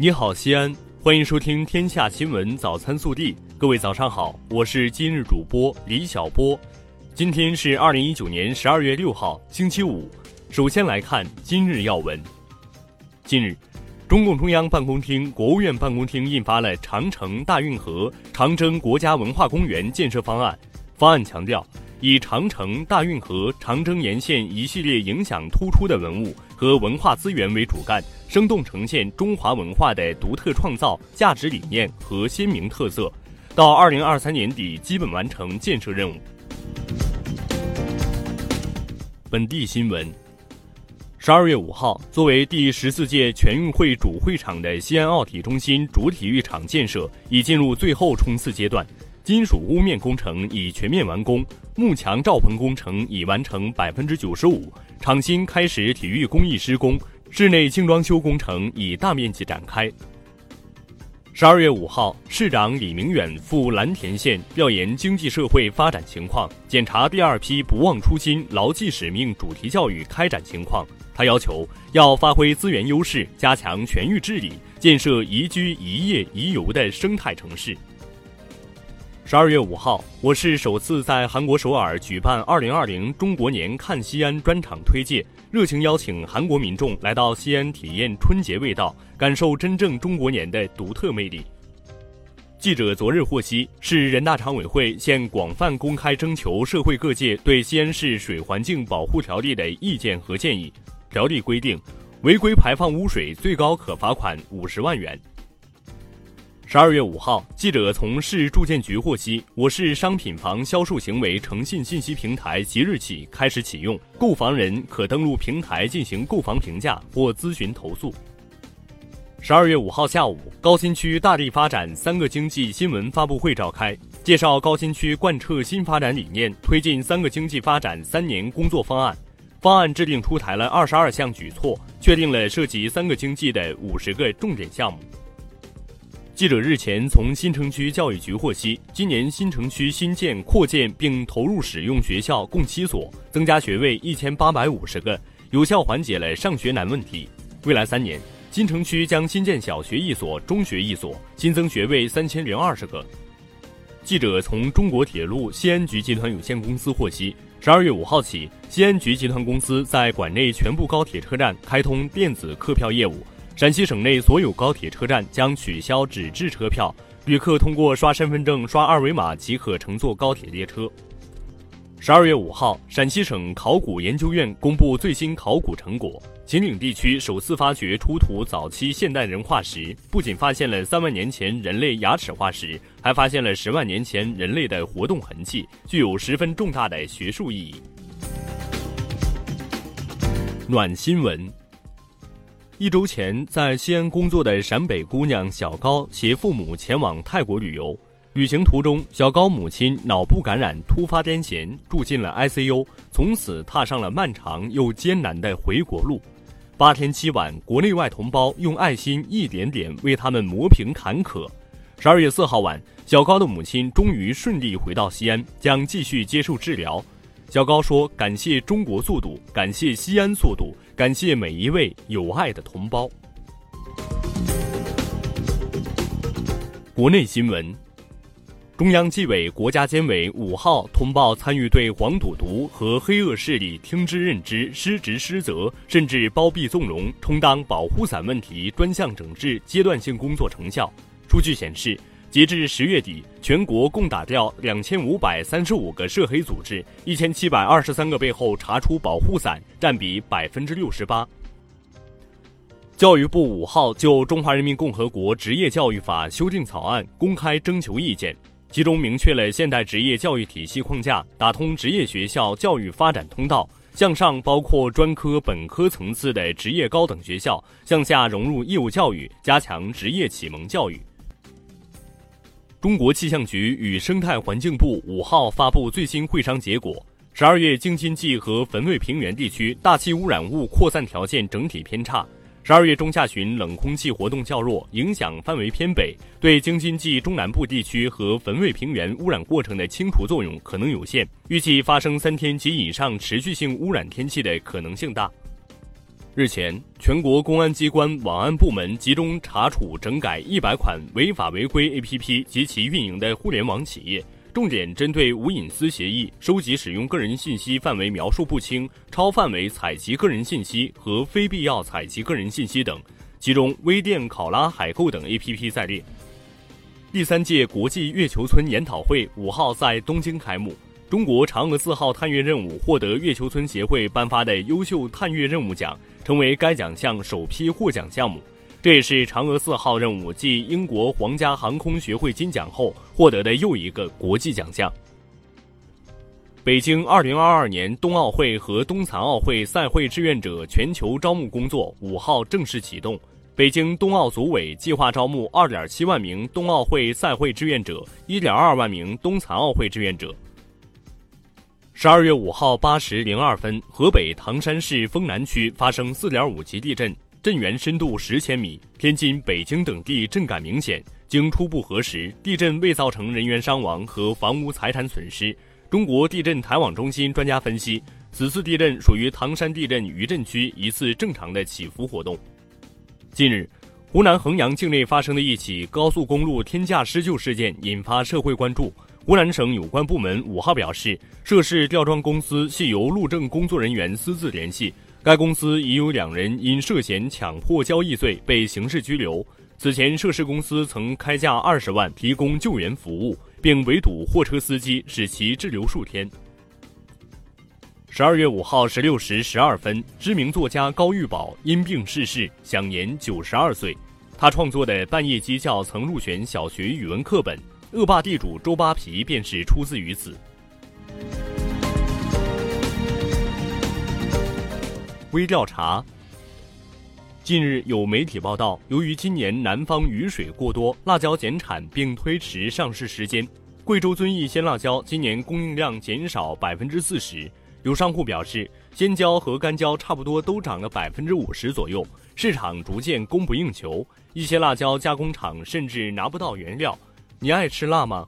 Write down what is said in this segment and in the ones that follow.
你好，西安，欢迎收听《天下新闻早餐速递》。各位早上好，我是今日主播李小波。今天是二零一九年十二月六号，星期五。首先来看今日要闻。近日，中共中央办公厅、国务院办公厅印发了《长城大运河长征国家文化公园建设方案》。方案强调，以长城、大运河、长征沿线一系列影响突出的文物和文化资源为主干。生动呈现中华文化的独特创造价值理念和鲜明特色，到二零二三年底基本完成建设任务。本地新闻：十二月五号，作为第十四届全运会主会场的西安奥体中心主体育场建设已进入最后冲刺阶段，金属屋面工程已全面完工，幕墙罩棚工程已完成百分之九十五，场新开始体育工艺施工。室内精装修工程已大面积展开。十二月五号，市长李明远赴蓝田县调研经济社会发展情况，检查第二批“不忘初心、牢记使命”主题教育开展情况。他要求要发挥资源优势，加强全域治理，建设宜居宜业宜游的生态城市。十二月五号，我市首次在韩国首尔举办“二零二零中国年看西安”专场推介，热情邀请韩国民众来到西安体验春节味道，感受真正中国年的独特魅力。记者昨日获悉，市人大常委会现广泛公开征求社会各界对西安市水环境保护条例的意见和建议。条例规定，违规排放污水最高可罚款五十万元。十二月五号，记者从市住建局获悉，我市商品房销售行为诚信信息平台即日起开始启用，购房人可登录平台进行购房评价或咨询投诉。十二月五号下午，高新区大力发展三个经济新闻发布会召开，介绍高新区贯彻新发展理念，推进三个经济发展三年工作方案。方案制定出台了二十二项举措，确定了涉及三个经济的五十个重点项目。记者日前从新城区教育局获悉，今年新城区新建、扩建并投入使用学校共七所，增加学位一千八百五十个，有效缓解了上学难问题。未来三年，新城区将新建小学一所、中学一所，新增学位三千零二十个。记者从中国铁路西安局集团有限公司获悉，十二月五号起，西安局集团公司在管内全部高铁车站开通电子客票业务。陕西省内所有高铁车站将取消纸质车票，旅客通过刷身份证、刷二维码即可乘坐高铁列车。十二月五号，陕西省考古研究院公布最新考古成果，秦岭地区首次发掘出土早期现代人化石，不仅发现了三万年前人类牙齿化石，还发现了十万年前人类的活动痕迹，具有十分重大的学术意义。暖新闻。一周前，在西安工作的陕北姑娘小高携父母前往泰国旅游。旅行途中，小高母亲脑部感染突发癫痫，住进了 ICU，从此踏上了漫长又艰难的回国路。八天七晚，国内外同胞用爱心一点点为他们磨平坎坷。十二月四号晚，小高的母亲终于顺利回到西安，将继续接受治疗。小高说：“感谢中国速度，感谢西安速度。”感谢每一位有爱的同胞。国内新闻：中央纪委国家监委五号通报参与对黄赌毒和黑恶势力听之任之、失职失责，甚至包庇纵容，充当保护伞问题专项整治阶段性工作成效。数据显示。截至十月底，全国共打掉两千五百三十五个涉黑组织，一千七百二十三个背后查出保护伞，占比百分之六十八。教育部五号就《中华人民共和国职业教育法》修订草案公开征求意见，其中明确了现代职业教育体系框架，打通职业学校教育发展通道，向上包括专科、本科层次的职业高等学校，向下融入义务教育，加强职业启蒙教育。中国气象局与生态环境部五号发布最新会商结果：十二月京津冀和汾渭平原地区大气污染物扩散条件整体偏差；十二月中下旬冷空气活动较弱，影响范围偏北，对京津冀中南部地区和汾渭平原污染过程的清除作用可能有限，预计发生三天及以上持续性污染天气的可能性大。日前，全国公安机关网安部门集中查处整改一百款违法违规 APP 及其运营的互联网企业，重点针对无隐私协议、收集使用个人信息范围描述不清、超范围采集个人信息和非必要采集个人信息等，其中微店考拉、海购等 APP 在列。第三届国际月球村研讨会五号在东京开幕。中国嫦娥四号探月任务获得月球村协会颁发的优秀探月任务奖，成为该奖项首批获奖项目。这也是嫦娥四号任务继英国皇家航空学会金奖后获得的又一个国际奖项。北京2022年冬奥会和冬残奥会赛会志愿者全球招募工作五号正式启动。北京冬奥组委计划招募2.7万名冬奥会赛会志愿者，1.2万名冬残奥会志愿者。十二月五号八时零二分，河北唐山市丰南区发生四点五级地震，震源深度十千米，天津、北京等地震感明显。经初步核实，地震未造成人员伤亡和房屋财产损失。中国地震台网中心专家分析，此次地震属于唐山地震余震区一次正常的起伏活动。近日，湖南衡阳境内发生的一起高速公路天价施救事件引发社会关注。湖南省有关部门五号表示，涉事吊装公司系由路政工作人员私自联系，该公司已有两人因涉嫌强迫交易罪被刑事拘留。此前，涉事公司曾开价二十万提供救援服务，并围堵货车司机，使其滞留数天。十二月五号十六时十二分，知名作家高玉宝因病逝世，享年九十二岁。他创作的《半夜鸡叫》曾入选小学语文课本。恶霸地主周扒皮便是出自于此。微调查。近日有媒体报道，由于今年南方雨水过多，辣椒减产并推迟上市时间。贵州遵义鲜辣椒今年供应量减少百分之四十。有商户表示，鲜椒和干椒差不多都涨了百分之五十左右，市场逐渐供不应求，一些辣椒加工厂甚至拿不到原料。你爱吃辣吗？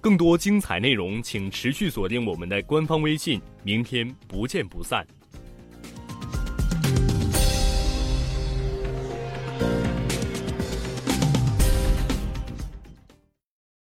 更多精彩内容，请持续锁定我们的官方微信。明天不见不散。